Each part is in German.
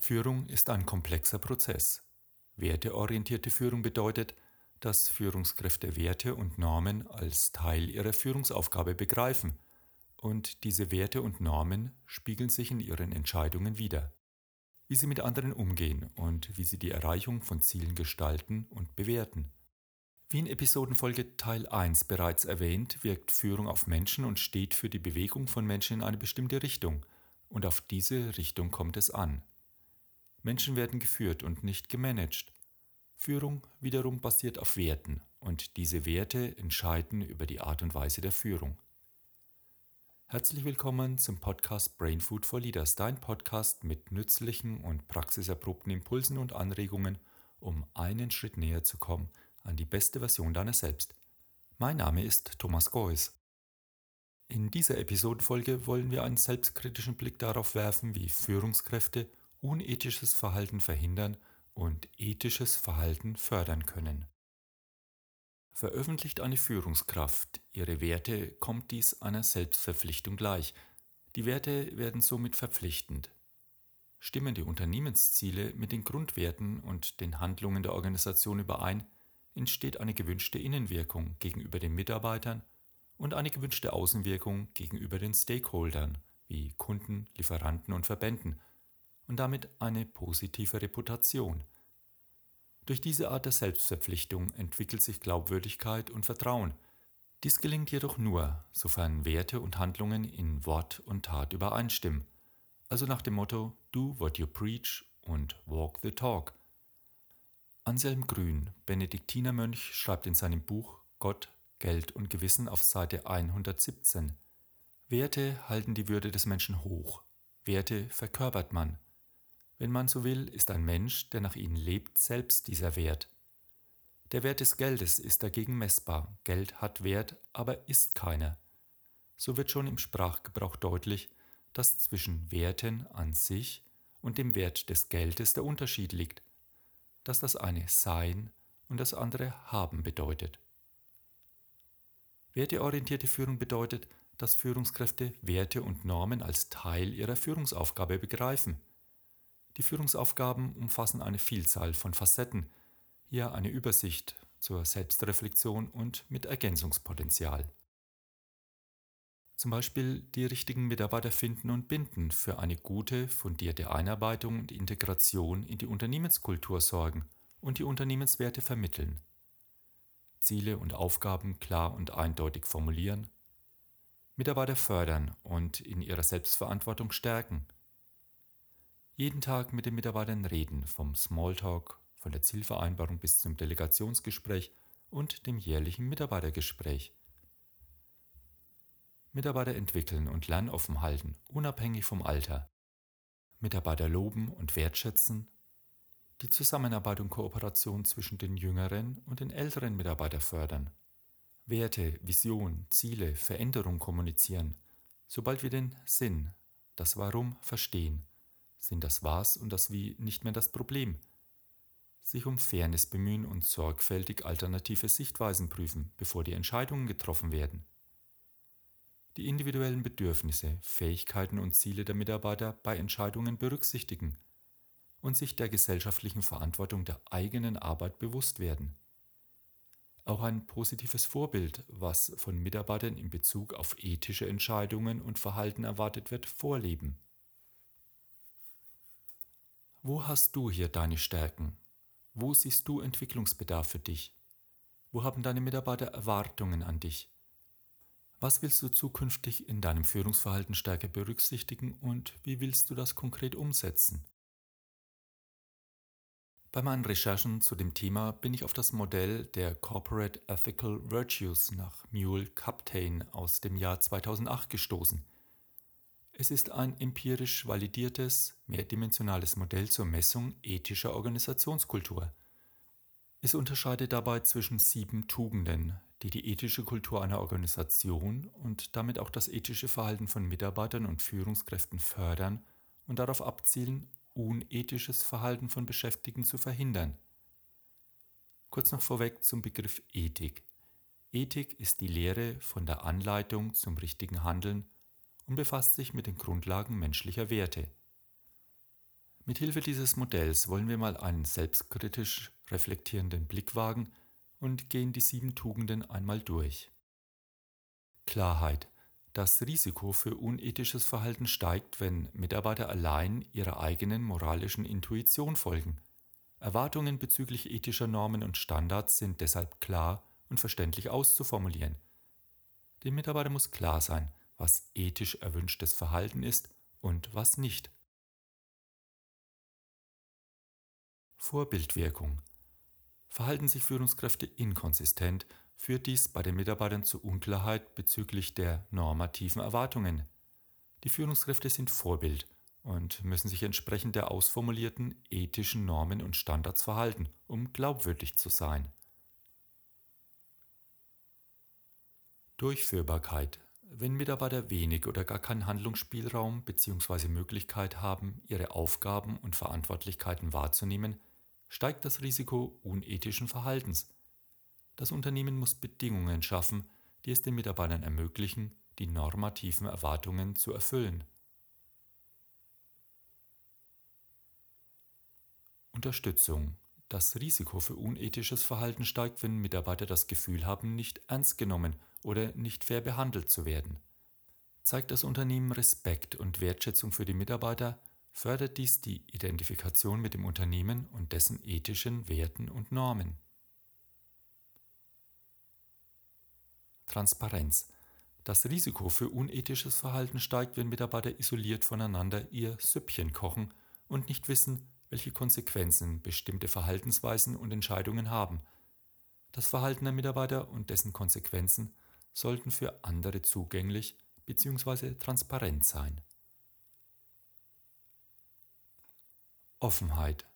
Führung ist ein komplexer Prozess. Werteorientierte Führung bedeutet, dass Führungskräfte Werte und Normen als Teil ihrer Führungsaufgabe begreifen und diese Werte und Normen spiegeln sich in ihren Entscheidungen wider. Wie sie mit anderen umgehen und wie sie die Erreichung von Zielen gestalten und bewerten. Wie in Episodenfolge Teil 1 bereits erwähnt, wirkt Führung auf Menschen und steht für die Bewegung von Menschen in eine bestimmte Richtung, und auf diese Richtung kommt es an. Menschen werden geführt und nicht gemanagt. Führung wiederum basiert auf Werten und diese Werte entscheiden über die Art und Weise der Führung. Herzlich willkommen zum Podcast Brain Food for Leaders, dein Podcast mit nützlichen und praxiserprobten Impulsen und Anregungen, um einen Schritt näher zu kommen an die beste Version deiner selbst. Mein Name ist Thomas Geuss. In dieser Episodenfolge wollen wir einen selbstkritischen Blick darauf werfen, wie Führungskräfte unethisches Verhalten verhindern und ethisches Verhalten fördern können. Veröffentlicht eine Führungskraft ihre Werte, kommt dies einer Selbstverpflichtung gleich. Die Werte werden somit verpflichtend. Stimmen die Unternehmensziele mit den Grundwerten und den Handlungen der Organisation überein, entsteht eine gewünschte Innenwirkung gegenüber den Mitarbeitern und eine gewünschte Außenwirkung gegenüber den Stakeholdern wie Kunden, Lieferanten und Verbänden und damit eine positive Reputation. Durch diese Art der Selbstverpflichtung entwickelt sich Glaubwürdigkeit und Vertrauen. Dies gelingt jedoch nur, sofern Werte und Handlungen in Wort und Tat übereinstimmen, also nach dem Motto Do what you preach und walk the talk. Anselm Grün, Benediktinermönch, schreibt in seinem Buch Gott, Geld und Gewissen auf Seite 117 Werte halten die Würde des Menschen hoch. Werte verkörpert man. Wenn man so will, ist ein Mensch, der nach ihnen lebt, selbst dieser Wert. Der Wert des Geldes ist dagegen messbar. Geld hat Wert, aber ist keiner. So wird schon im Sprachgebrauch deutlich, dass zwischen Werten an sich und dem Wert des Geldes der Unterschied liegt, dass das eine Sein und das andere Haben bedeutet. Werteorientierte Führung bedeutet, dass Führungskräfte Werte und Normen als Teil ihrer Führungsaufgabe begreifen – die Führungsaufgaben umfassen eine Vielzahl von Facetten, hier eine Übersicht zur Selbstreflexion und mit Ergänzungspotenzial. Zum Beispiel die richtigen Mitarbeiter finden und binden, für eine gute, fundierte Einarbeitung und Integration in die Unternehmenskultur sorgen und die Unternehmenswerte vermitteln. Ziele und Aufgaben klar und eindeutig formulieren, Mitarbeiter fördern und in ihrer Selbstverantwortung stärken – jeden Tag mit den Mitarbeitern reden, vom Smalltalk, von der Zielvereinbarung bis zum Delegationsgespräch und dem jährlichen Mitarbeitergespräch. Mitarbeiter entwickeln und lernoffen halten, unabhängig vom Alter. Mitarbeiter loben und wertschätzen. Die Zusammenarbeit und Kooperation zwischen den jüngeren und den älteren Mitarbeitern fördern. Werte, Vision, Ziele, Veränderung kommunizieren, sobald wir den Sinn, das Warum verstehen sind das Was und das Wie nicht mehr das Problem. Sich um Fairness bemühen und sorgfältig alternative Sichtweisen prüfen, bevor die Entscheidungen getroffen werden. Die individuellen Bedürfnisse, Fähigkeiten und Ziele der Mitarbeiter bei Entscheidungen berücksichtigen und sich der gesellschaftlichen Verantwortung der eigenen Arbeit bewusst werden. Auch ein positives Vorbild, was von Mitarbeitern in Bezug auf ethische Entscheidungen und Verhalten erwartet wird, vorleben. Wo hast du hier deine Stärken? Wo siehst du Entwicklungsbedarf für dich? Wo haben deine Mitarbeiter Erwartungen an dich? Was willst du zukünftig in deinem Führungsverhalten stärker berücksichtigen und wie willst du das konkret umsetzen? Bei meinen Recherchen zu dem Thema bin ich auf das Modell der Corporate Ethical Virtues nach Mule Captain aus dem Jahr 2008 gestoßen – es ist ein empirisch validiertes, mehrdimensionales Modell zur Messung ethischer Organisationskultur. Es unterscheidet dabei zwischen sieben Tugenden, die die ethische Kultur einer Organisation und damit auch das ethische Verhalten von Mitarbeitern und Führungskräften fördern und darauf abzielen, unethisches Verhalten von Beschäftigten zu verhindern. Kurz noch vorweg zum Begriff Ethik. Ethik ist die Lehre von der Anleitung zum richtigen Handeln und befasst sich mit den Grundlagen menschlicher Werte. Mithilfe dieses Modells wollen wir mal einen selbstkritisch reflektierenden Blick wagen und gehen die sieben Tugenden einmal durch. Klarheit. Das Risiko für unethisches Verhalten steigt, wenn Mitarbeiter allein ihrer eigenen moralischen Intuition folgen. Erwartungen bezüglich ethischer Normen und Standards sind deshalb klar und verständlich auszuformulieren. Dem Mitarbeiter muss klar sein, was ethisch erwünschtes Verhalten ist und was nicht. Vorbildwirkung. Verhalten sich Führungskräfte inkonsistent, führt dies bei den Mitarbeitern zu Unklarheit bezüglich der normativen Erwartungen. Die Führungskräfte sind Vorbild und müssen sich entsprechend der ausformulierten ethischen Normen und Standards verhalten, um glaubwürdig zu sein. Durchführbarkeit. Wenn Mitarbeiter wenig oder gar keinen Handlungsspielraum bzw. Möglichkeit haben, ihre Aufgaben und Verantwortlichkeiten wahrzunehmen, steigt das Risiko unethischen Verhaltens. Das Unternehmen muss Bedingungen schaffen, die es den Mitarbeitern ermöglichen, die normativen Erwartungen zu erfüllen. Unterstützung. Das Risiko für unethisches Verhalten steigt, wenn Mitarbeiter das Gefühl haben, nicht ernst genommen oder nicht fair behandelt zu werden. Zeigt das Unternehmen Respekt und Wertschätzung für die Mitarbeiter, fördert dies die Identifikation mit dem Unternehmen und dessen ethischen Werten und Normen. Transparenz. Das Risiko für unethisches Verhalten steigt, wenn Mitarbeiter isoliert voneinander ihr Süppchen kochen und nicht wissen, welche Konsequenzen bestimmte Verhaltensweisen und Entscheidungen haben. Das Verhalten der Mitarbeiter und dessen Konsequenzen sollten für andere zugänglich bzw. transparent sein. Offenheit.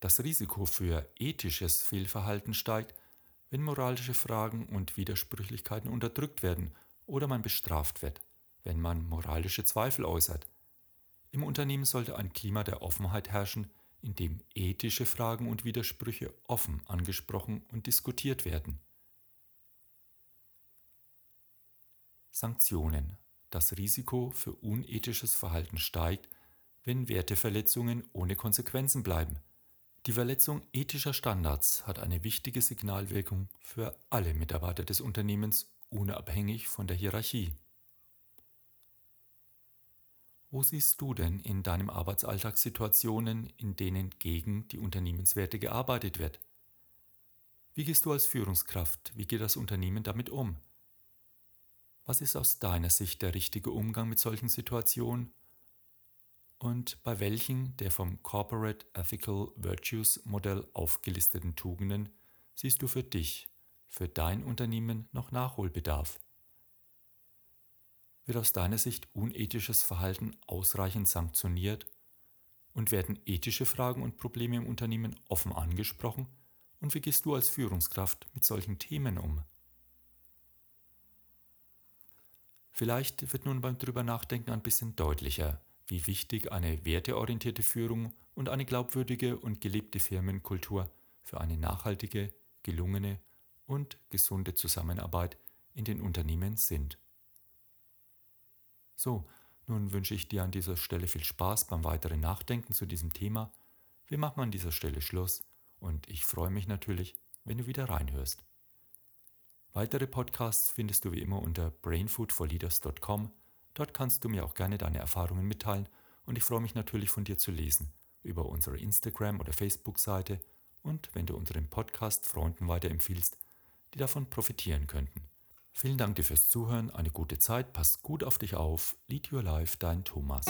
Das Risiko für ethisches Fehlverhalten steigt, wenn moralische Fragen und Widersprüchlichkeiten unterdrückt werden oder man bestraft wird, wenn man moralische Zweifel äußert. Im Unternehmen sollte ein Klima der Offenheit herrschen, in dem ethische Fragen und Widersprüche offen angesprochen und diskutiert werden. Sanktionen. Das Risiko für unethisches Verhalten steigt, wenn Werteverletzungen ohne Konsequenzen bleiben. Die Verletzung ethischer Standards hat eine wichtige Signalwirkung für alle Mitarbeiter des Unternehmens, unabhängig von der Hierarchie. Wo siehst du denn in deinem Arbeitsalltag Situationen, in denen gegen die Unternehmenswerte gearbeitet wird? Wie gehst du als Führungskraft, wie geht das Unternehmen damit um? Was ist aus deiner Sicht der richtige Umgang mit solchen Situationen? Und bei welchen der vom Corporate Ethical Virtues Modell aufgelisteten Tugenden siehst du für dich, für dein Unternehmen noch Nachholbedarf? Wird aus deiner Sicht unethisches Verhalten ausreichend sanktioniert? Und werden ethische Fragen und Probleme im Unternehmen offen angesprochen? Und wie gehst du als Führungskraft mit solchen Themen um? Vielleicht wird nun beim drüber nachdenken ein bisschen deutlicher, wie wichtig eine werteorientierte Führung und eine glaubwürdige und gelebte Firmenkultur für eine nachhaltige, gelungene und gesunde Zusammenarbeit in den Unternehmen sind. So, nun wünsche ich dir an dieser Stelle viel Spaß beim weiteren Nachdenken zu diesem Thema. Wir machen an dieser Stelle Schluss und ich freue mich natürlich, wenn du wieder reinhörst. Weitere Podcasts findest du wie immer unter brainfoodforleaders.com. Dort kannst du mir auch gerne deine Erfahrungen mitteilen und ich freue mich natürlich von dir zu lesen über unsere Instagram- oder Facebook-Seite und wenn du unseren Podcast Freunden weiterempfiehlst, die davon profitieren könnten. Vielen Dank dir fürs Zuhören, eine gute Zeit, pass gut auf dich auf. Lead Your Life, dein Thomas.